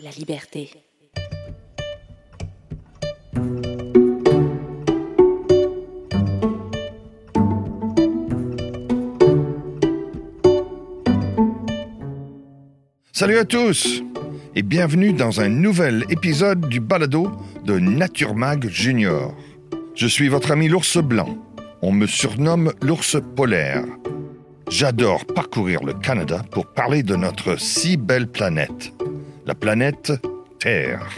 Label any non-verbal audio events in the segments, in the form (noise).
la liberté. Salut à tous et bienvenue dans un nouvel épisode du balado de Nature Mag Junior. Je suis votre ami l'ours blanc. On me surnomme l'ours polaire. J'adore parcourir le Canada pour parler de notre si belle planète, la planète Terre.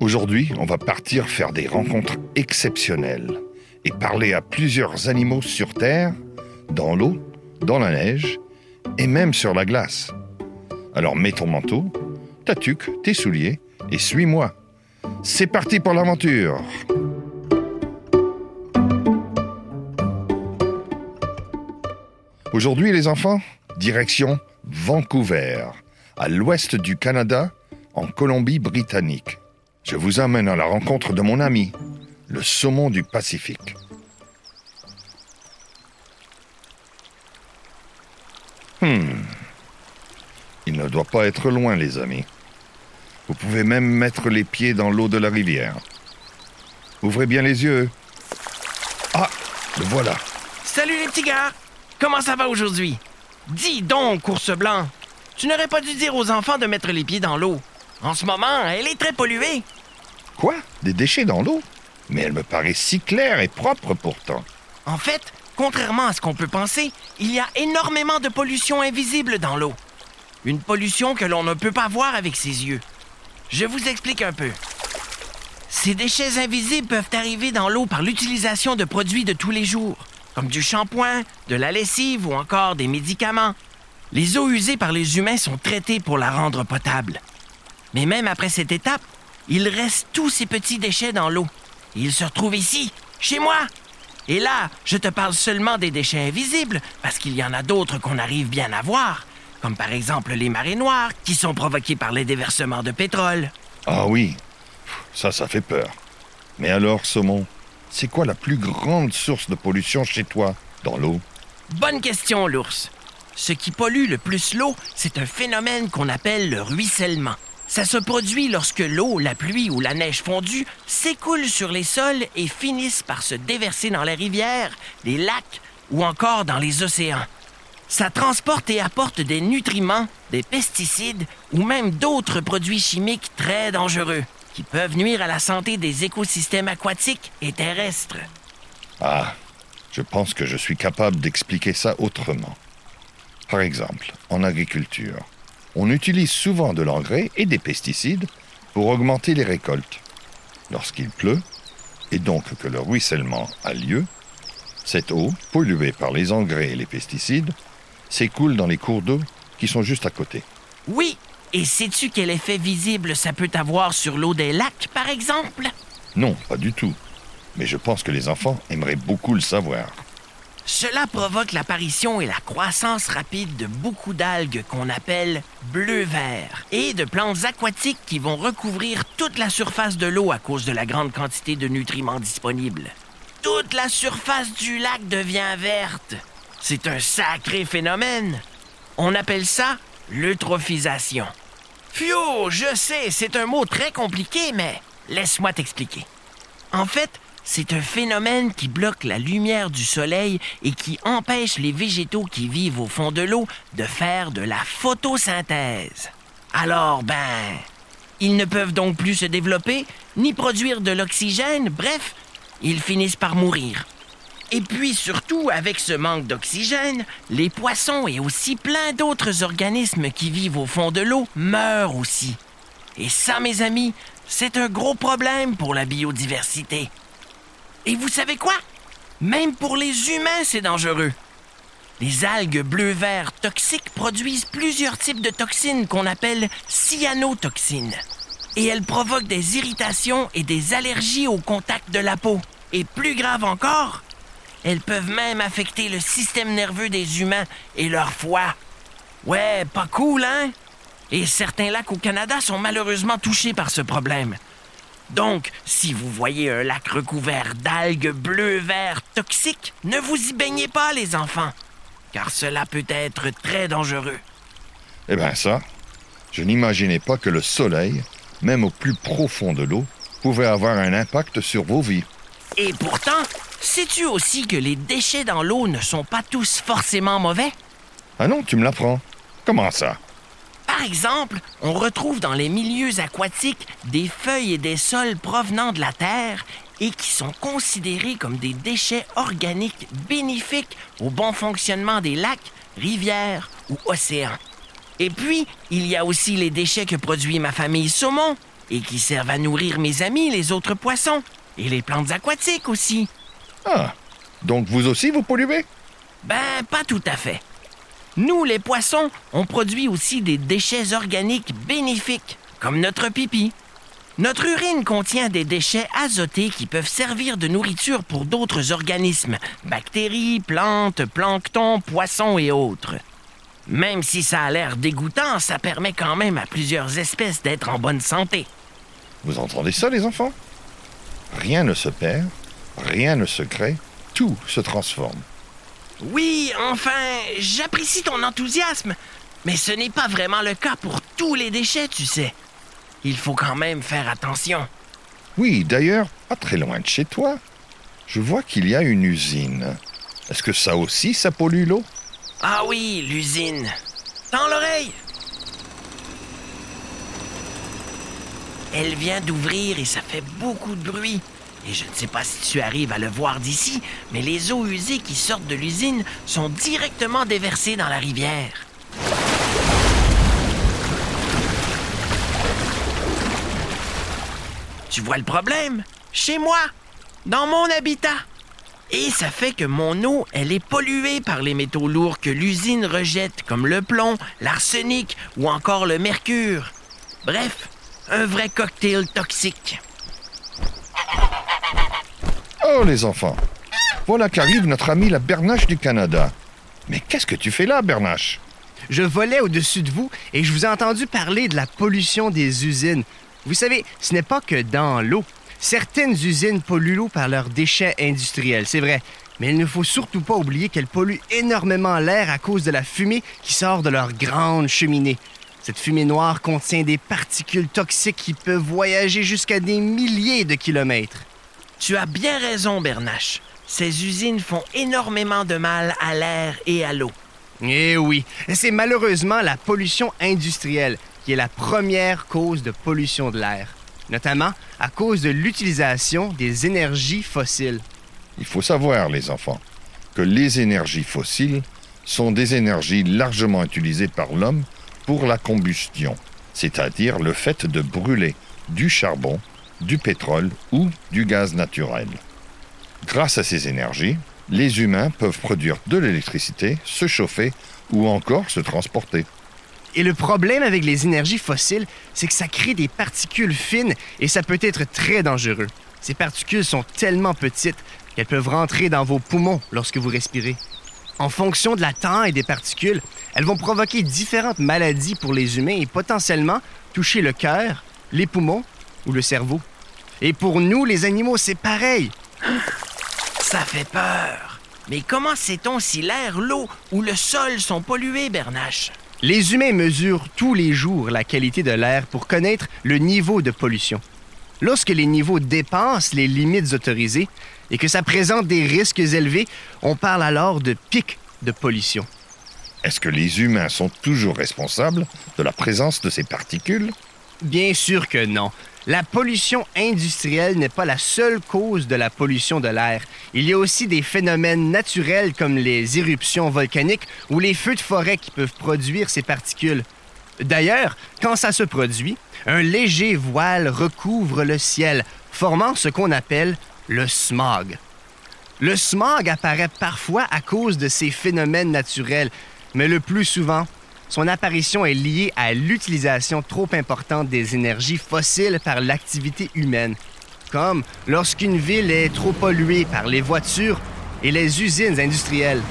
Aujourd'hui, on va partir faire des rencontres exceptionnelles et parler à plusieurs animaux sur Terre, dans l'eau, dans la neige et même sur la glace. Alors mets ton manteau, ta tuque, tes souliers et suis-moi. C'est parti pour l'aventure. Aujourd'hui les enfants, direction Vancouver, à l'ouest du Canada, en Colombie-Britannique. Je vous amène à la rencontre de mon ami, le saumon du Pacifique. Hmm. Il ne doit pas être loin, les amis. Vous pouvez même mettre les pieds dans l'eau de la rivière. Ouvrez bien les yeux. Ah, le voilà. Salut les petits gars! Comment ça va aujourd'hui? Dis donc, ours blanc! Tu n'aurais pas dû dire aux enfants de mettre les pieds dans l'eau. En ce moment, elle est très polluée. Quoi? Des déchets dans l'eau? Mais elle me paraît si claire et propre pourtant. En fait, contrairement à ce qu'on peut penser, il y a énormément de pollution invisible dans l'eau. Une pollution que l'on ne peut pas voir avec ses yeux. Je vous explique un peu. Ces déchets invisibles peuvent arriver dans l'eau par l'utilisation de produits de tous les jours, comme du shampoing, de la lessive ou encore des médicaments. Les eaux usées par les humains sont traitées pour la rendre potable. Mais même après cette étape, il reste tous ces petits déchets dans l'eau. Ils se retrouvent ici, chez moi. Et là, je te parle seulement des déchets invisibles, parce qu'il y en a d'autres qu'on arrive bien à voir, comme par exemple les marées noires, qui sont provoquées par les déversements de pétrole. Ah oui, ça, ça fait peur. Mais alors, saumon, c'est quoi la plus grande source de pollution chez toi, dans l'eau? Bonne question, l'ours. Ce qui pollue le plus l'eau, c'est un phénomène qu'on appelle le ruissellement. Ça se produit lorsque l'eau, la pluie ou la neige fondue s'écoule sur les sols et finissent par se déverser dans les rivières, les lacs ou encore dans les océans. Ça transporte et apporte des nutriments, des pesticides ou même d'autres produits chimiques très dangereux qui peuvent nuire à la santé des écosystèmes aquatiques et terrestres. Ah, je pense que je suis capable d'expliquer ça autrement. Par exemple, en agriculture, on utilise souvent de l'engrais et des pesticides pour augmenter les récoltes. Lorsqu'il pleut, et donc que le ruissellement a lieu, cette eau, polluée par les engrais et les pesticides, s'écoule dans les cours d'eau qui sont juste à côté. Oui, et sais-tu quel effet visible ça peut avoir sur l'eau des lacs, par exemple? Non, pas du tout. Mais je pense que les enfants aimeraient beaucoup le savoir. Cela provoque l'apparition et la croissance rapide de beaucoup d'algues qu'on appelle bleu-vert et de plantes aquatiques qui vont recouvrir toute la surface de l'eau à cause de la grande quantité de nutriments disponibles. Toute la surface du lac devient verte. C'est un sacré phénomène. On appelle ça l'eutrophisation. Fio, je sais, c'est un mot très compliqué, mais laisse-moi t'expliquer. En fait, c'est un phénomène qui bloque la lumière du soleil et qui empêche les végétaux qui vivent au fond de l'eau de faire de la photosynthèse. Alors, ben, ils ne peuvent donc plus se développer, ni produire de l'oxygène, bref, ils finissent par mourir. Et puis surtout, avec ce manque d'oxygène, les poissons et aussi plein d'autres organismes qui vivent au fond de l'eau meurent aussi. Et ça, mes amis, c'est un gros problème pour la biodiversité. Et vous savez quoi? Même pour les humains, c'est dangereux. Les algues bleu-vert toxiques produisent plusieurs types de toxines qu'on appelle cyanotoxines. Et elles provoquent des irritations et des allergies au contact de la peau. Et plus grave encore, elles peuvent même affecter le système nerveux des humains et leur foie. Ouais, pas cool, hein? Et certains lacs au Canada sont malheureusement touchés par ce problème. Donc, si vous voyez un lac recouvert d'algues bleu-vert toxiques, ne vous y baignez pas, les enfants, car cela peut être très dangereux. Eh bien ça, Je n'imaginais pas que le soleil, même au plus profond de l'eau, pouvait avoir un impact sur vos vies. Et pourtant, sais-tu aussi que les déchets dans l'eau ne sont pas tous forcément mauvais? Ah non, tu me l'apprends. Comment ça? Par exemple, on retrouve dans les milieux aquatiques des feuilles et des sols provenant de la Terre et qui sont considérés comme des déchets organiques bénéfiques au bon fonctionnement des lacs, rivières ou océans. Et puis, il y a aussi les déchets que produit ma famille saumon et qui servent à nourrir mes amis, les autres poissons, et les plantes aquatiques aussi. Ah, donc vous aussi vous polluez? Ben, pas tout à fait. Nous, les poissons, on produit aussi des déchets organiques bénéfiques, comme notre pipi. Notre urine contient des déchets azotés qui peuvent servir de nourriture pour d'autres organismes, bactéries, plantes, plancton, poissons et autres. Même si ça a l'air dégoûtant, ça permet quand même à plusieurs espèces d'être en bonne santé. Vous entendez ça, les enfants? Rien ne se perd, rien ne se crée, tout se transforme. Oui, enfin, j'apprécie ton enthousiasme, mais ce n'est pas vraiment le cas pour tous les déchets, tu sais. Il faut quand même faire attention. Oui, d'ailleurs, pas très loin de chez toi, je vois qu'il y a une usine. Est-ce que ça aussi, ça pollue l'eau? Ah oui, l'usine. Dans l'oreille. Elle vient d'ouvrir et ça fait beaucoup de bruit. Et je ne sais pas si tu arrives à le voir d'ici, mais les eaux usées qui sortent de l'usine sont directement déversées dans la rivière. Tu vois le problème? Chez moi, dans mon habitat. Et ça fait que mon eau, elle est polluée par les métaux lourds que l'usine rejette, comme le plomb, l'arsenic ou encore le mercure. Bref, un vrai cocktail toxique. Oh, les enfants! Voilà qu'arrive notre ami la Bernache du Canada. Mais qu'est-ce que tu fais là, Bernache? Je volais au-dessus de vous et je vous ai entendu parler de la pollution des usines. Vous savez, ce n'est pas que dans l'eau. Certaines usines polluent l'eau par leurs déchets industriels, c'est vrai. Mais il ne faut surtout pas oublier qu'elles polluent énormément l'air à cause de la fumée qui sort de leurs grandes cheminées. Cette fumée noire contient des particules toxiques qui peuvent voyager jusqu'à des milliers de kilomètres. Tu as bien raison, Bernache. Ces usines font énormément de mal à l'air et à l'eau. Eh oui, c'est malheureusement la pollution industrielle qui est la première cause de pollution de l'air, notamment à cause de l'utilisation des énergies fossiles. Il faut savoir, les enfants, que les énergies fossiles sont des énergies largement utilisées par l'homme pour la combustion, c'est-à-dire le fait de brûler du charbon, du pétrole ou du gaz naturel. Grâce à ces énergies, les humains peuvent produire de l'électricité, se chauffer ou encore se transporter. Et le problème avec les énergies fossiles, c'est que ça crée des particules fines et ça peut être très dangereux. Ces particules sont tellement petites qu'elles peuvent rentrer dans vos poumons lorsque vous respirez. En fonction de la taille des particules, elles vont provoquer différentes maladies pour les humains et potentiellement toucher le cœur, les poumons ou le cerveau. Et pour nous, les animaux, c'est pareil. (gasps) Ça fait peur. Mais comment sait-on si l'air, l'eau ou le sol sont pollués, Bernache? Les humains mesurent tous les jours la qualité de l'air pour connaître le niveau de pollution. Lorsque les niveaux dépassent les limites autorisées et que ça présente des risques élevés, on parle alors de pic de pollution. Est-ce que les humains sont toujours responsables de la présence de ces particules? Bien sûr que non. La pollution industrielle n'est pas la seule cause de la pollution de l'air. Il y a aussi des phénomènes naturels comme les éruptions volcaniques ou les feux de forêt qui peuvent produire ces particules. D'ailleurs, quand ça se produit, un léger voile recouvre le ciel, formant ce qu'on appelle le smog. Le smog apparaît parfois à cause de ces phénomènes naturels, mais le plus souvent, son apparition est liée à l'utilisation trop importante des énergies fossiles par l'activité humaine, comme lorsqu'une ville est trop polluée par les voitures et les usines industrielles.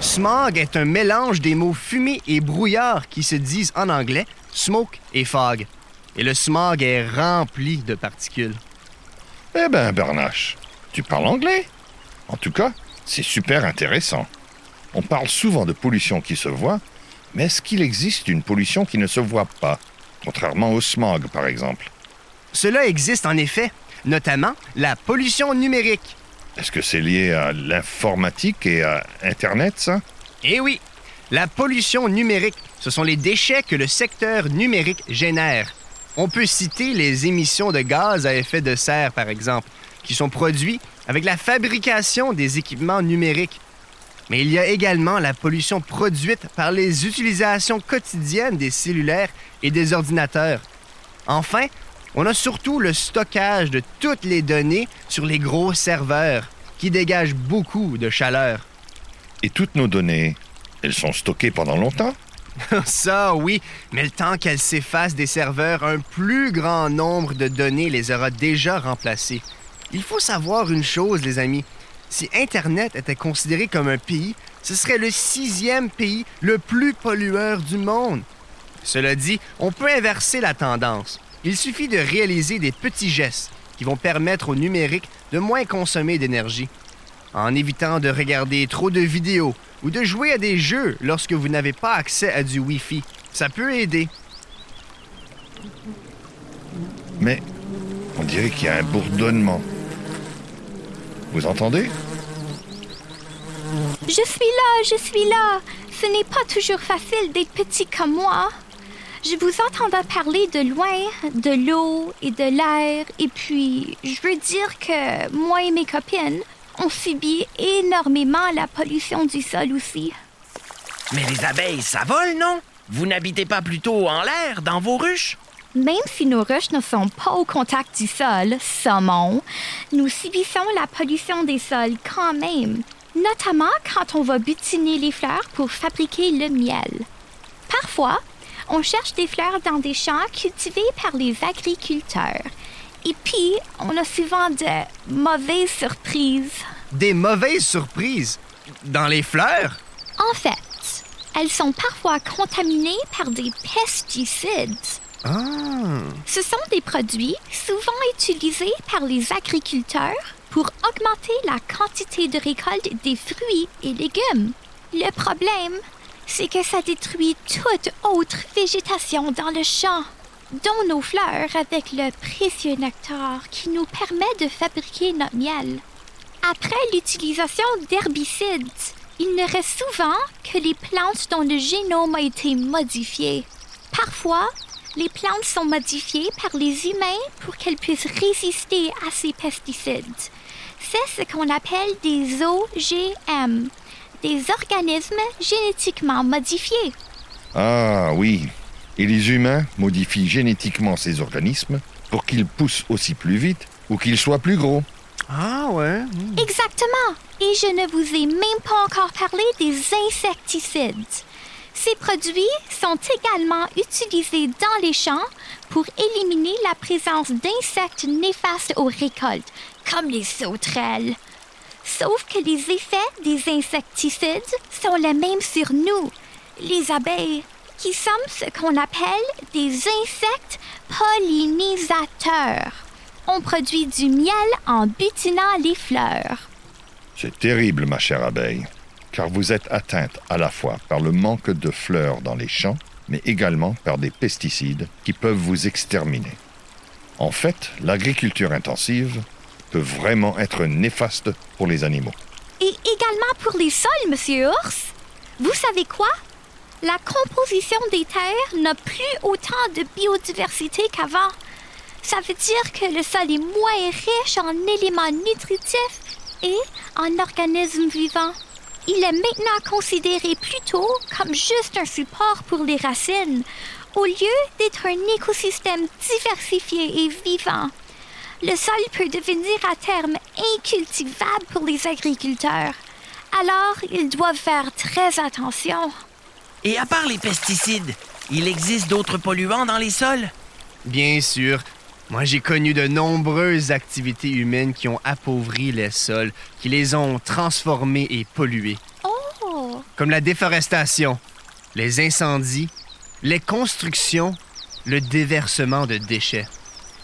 Smog est un mélange des mots fumée et brouillard qui se disent en anglais smoke et fog. Et le smog est rempli de particules. Eh ben, Bernache, tu parles anglais? En tout cas, C'est super intéressant. On parle souvent de pollution qui se voit, mais est-ce qu'il existe une pollution qui ne se voit pas, contrairement au smog par exemple Cela existe en effet, notamment la pollution numérique. Est-ce que c'est lié à l'informatique et à Internet, ça? Eh oui, la pollution numérique, ce sont les déchets que le secteur numérique génère. On peut citer les émissions de gaz à effet de serre, par exemple, qui sont produits avec la fabrication des équipements numériques. Mais il y a également la pollution produite par les utilisations quotidiennes des cellulaires et des ordinateurs. Enfin, on a surtout le stockage de toutes les données sur les gros serveurs, qui dégagent beaucoup de chaleur. Et toutes nos données, elles sont stockées pendant longtemps? (laughs) Ça, oui, mais le temps qu'elles s'effacent des serveurs, un plus grand nombre de données les aura déjà remplacées. Il faut savoir une chose, les amis. Si Internet était considéré comme un pays, ce serait le sixième pays le plus pollueur du monde. Cela dit, on peut inverser la tendance. Il suffit de réaliser des petits gestes qui vont permettre au numérique de moins consommer d'énergie. En évitant de regarder trop de vidéos ou de jouer à des jeux lorsque vous n'avez pas accès à du Wi-Fi. Ça peut aider. Mais on dirait qu'il y a un bourdonnement. Vous entendez? Je suis là, je suis là. Ce n'est pas toujours facile d'être petit comme moi. Je vous entendais parler de loin, de l'eau et de l'air, et puis je veux dire que moi et mes copines, on subit énormément la pollution du sol aussi. Mais les abeilles, ça vole, non? Vous n'habitez pas plutôt en l'air, dans vos ruches? Même si nos ruches ne sont pas au contact du sol, saumon, nous subissons la pollution des sols quand même, notamment quand on va butiner les fleurs pour fabriquer le miel. Parfois, on cherche des fleurs dans des champs cultivés par les agriculteurs. Et puis, on a souvent de mauvaises surprises. Des mauvaises surprises? Dans les fleurs? En fait, elles sont parfois contaminées par des pesticides. Ah. Ce sont des produits souvent utilisés par les agriculteurs pour augmenter la quantité de récolte des fruits et légumes. Le problème, c'est que ça détruit toute autre végétation dans le champ, dont nos fleurs avec le précieux nectar qui nous permet de fabriquer notre miel. Après l'utilisation d'herbicides, il ne reste souvent que les plantes dont le génome a été modifié. Parfois, les plantes sont modifiées par les humains pour qu'elles puissent résister à ces pesticides. C'est ce qu'on appelle des OGM, des organismes génétiquement modifiés. Ah oui. Et les humains modifient génétiquement ces organismes pour qu'ils poussent aussi plus vite ou qu'ils soient plus gros. Ah ouais. hmm. Exactement. Et je ne vous ai même pas encore parlé des insecticides. Ces produits sont également utilisés dans les champs pour éliminer la présence d'insectes néfastes aux récoltes, comme les sauterelles. Sauf que les effets des insecticides sont les mêmes sur nous, les abeilles, qui sommes ce qu'on appelle des insectes pollinisateurs. On produit du miel en butinant les fleurs. C'est terrible, ma chère abeille, car vous êtes atteinte à la fois par le manque de fleurs dans les champs, mais également par des pesticides qui peuvent vous exterminer. En fait, l'agriculture intensive peut vraiment être néfaste pour les animaux. Et également pour les sols, monsieur Ours. Vous savez quoi? La composition des terres n'a plus autant de biodiversité qu'avant. Ça veut dire que le sol est moins riche en éléments nutritifs et en organismes vivants. Il est maintenant considéré plutôt comme juste un support pour les racines, au lieu d'être un écosystème diversifié et vivant. Le sol peut devenir à terme incultivable pour les agriculteurs. Alors, ils doivent faire très attention. Et à part les pesticides, il existe d'autres polluants dans les sols? Bien sûr. Moi, j'ai connu de nombreuses activités humaines qui ont appauvri les sols, qui les ont transformés et pollués, Oh! comme la déforestation, les incendies, les constructions, le déversement de déchets.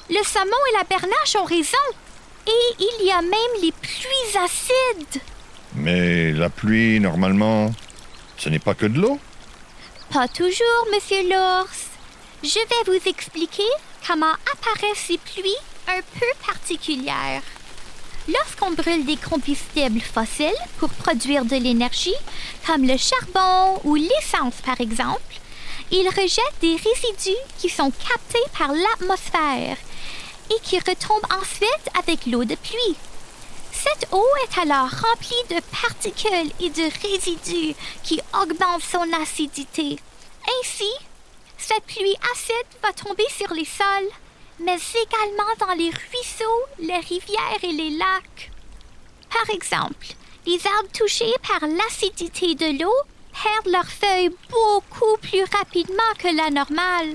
Le saumon et la bernache ont raison. Et il y a même les pluies acides. Mais la pluie, normalement, ce n'est pas que de l'eau. Pas toujours, monsieur l'ours. Je vais vous expliquer comment apparaissent ces pluies un peu particulières. Lorsqu'on brûle des combustibles fossiles pour produire de l'énergie, comme le charbon ou l'essence par exemple, ils rejettent des résidus qui sont captés par l'atmosphère et qui retombent ensuite avec l'eau de pluie. Cette eau est alors remplie de particules et de résidus qui augmentent son acidité. Ainsi, cette pluie acide va tomber sur les sols, mais également dans les ruisseaux, les rivières et les lacs. Par exemple, les arbres touchés par l'acidité de l'eau perdent leurs feuilles beaucoup plus rapidement que la normale,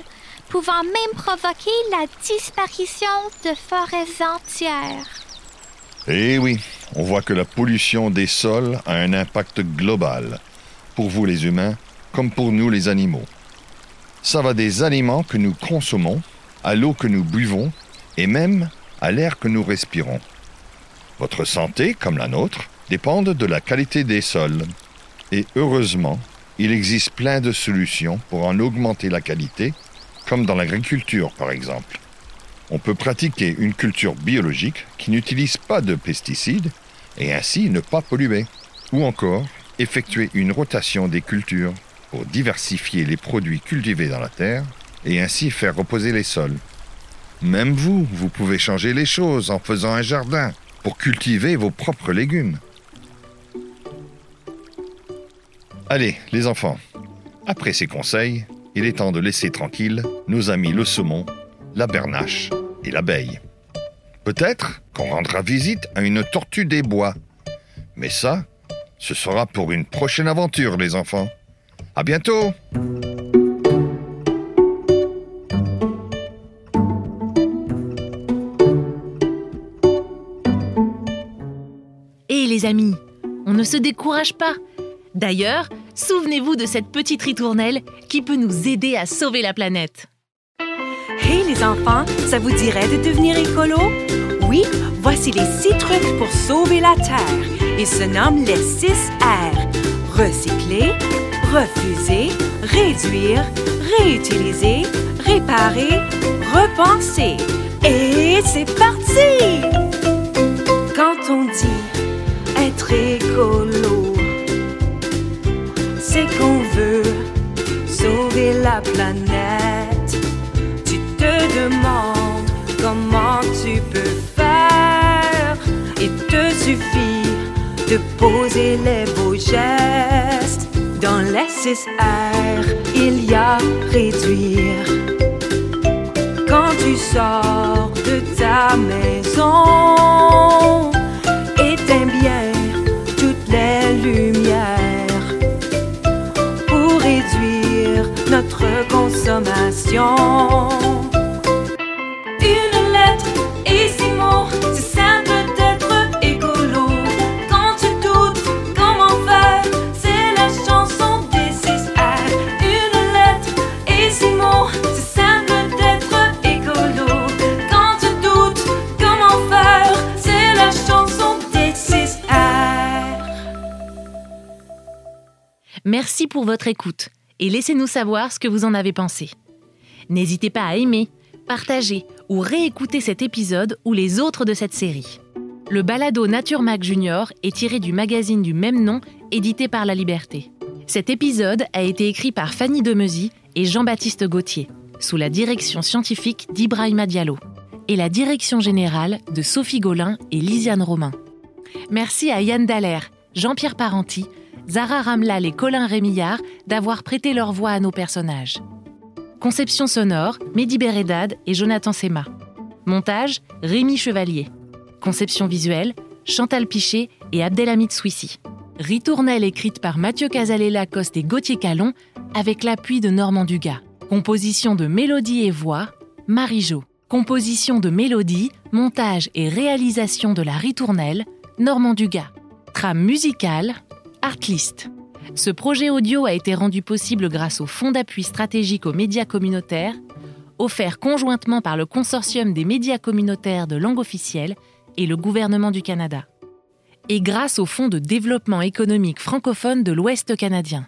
pouvant même provoquer la disparition de forêts entières. Eh oui, on voit que la pollution des sols a un impact global, pour vous les humains comme pour nous les animaux. Ça va des aliments que nous consommons, à l'eau que nous buvons et même à l'air que nous respirons. Votre santé, comme la nôtre, dépendent de la qualité des sols. Et heureusement, il existe plein de solutions pour en augmenter la qualité, comme dans l'agriculture par exemple. On peut pratiquer une culture biologique qui n'utilise pas de pesticides et ainsi ne pas polluer. Ou encore effectuer une rotation des cultures pour diversifier les produits cultivés dans la terre et ainsi faire reposer les sols. Même vous, vous pouvez changer les choses en faisant un jardin pour cultiver vos propres légumes. Allez, les enfants, après ces conseils, il est temps de laisser tranquille nos amis le saumon, la bernache et l'abeille. Peut-être qu'on rendra visite à une tortue des bois. Mais ça, ce sera pour une prochaine aventure, les enfants. À bientôt! Et les amis, on ne se décourage pas. D'ailleurs, souvenez-vous de cette petite ritournelle qui peut nous aider à sauver la planète. Hey les enfants, ça vous dirait de devenir écolo? Oui, voici les six trucs pour sauver la Terre. Ils se nomment les 6 R. Recycler, refuser, réduire, réutiliser, réparer, repenser. Et c'est parti! Quand on dit être écolo, c'est qu'on veut sauver la planète. Tu te demandes comment tu peux faire. Il te suffit de poser les beaux gestes. Dans les 6 R, il y a réduire. Quand tu sors de ta maison, votre écoute et laissez-nous savoir ce que vous en avez pensé. N'hésitez pas à aimer, partager ou réécouter cet épisode ou les autres de cette série. Le balado Nature Mag Junior est tiré du magazine du même nom, édité par La Liberté. Cet épisode a été écrit par Fanny Demezy et Jean-Baptiste Gauthier, sous la direction scientifique d'Ibrahima Diallo, et la direction générale de Sophie Gaulin et Lisiane Romain. Merci à Yann Dallaire, Jean-Pierre Parenti, Zara Ramlal et Colin Rémillard d'avoir prêté leur voix à nos personnages. Conception sonore, Mehdi Beredad et Jonathan Sema. Montage, Rémi Chevalier. Conception visuelle, Chantal Pichet et Abdelhamid Souissi. Ritournelle écrite par Mathieu Casalet-Lacoste et Gauthier Calon avec l'appui de Normand Dugas. Composition de mélodie et voix, Marie Jo. Composition de mélodie, montage et réalisation de la ritournelle, Normand Dugas. Trame musicale, Artlist. Ce projet audio a été rendu possible grâce au Fonds d'appui stratégique aux médias communautaires, offert conjointement par le Consortium des médias communautaires de langue officielle et le gouvernement du Canada. et grâce au Fonds de développement économique francophone de l'Ouest canadien.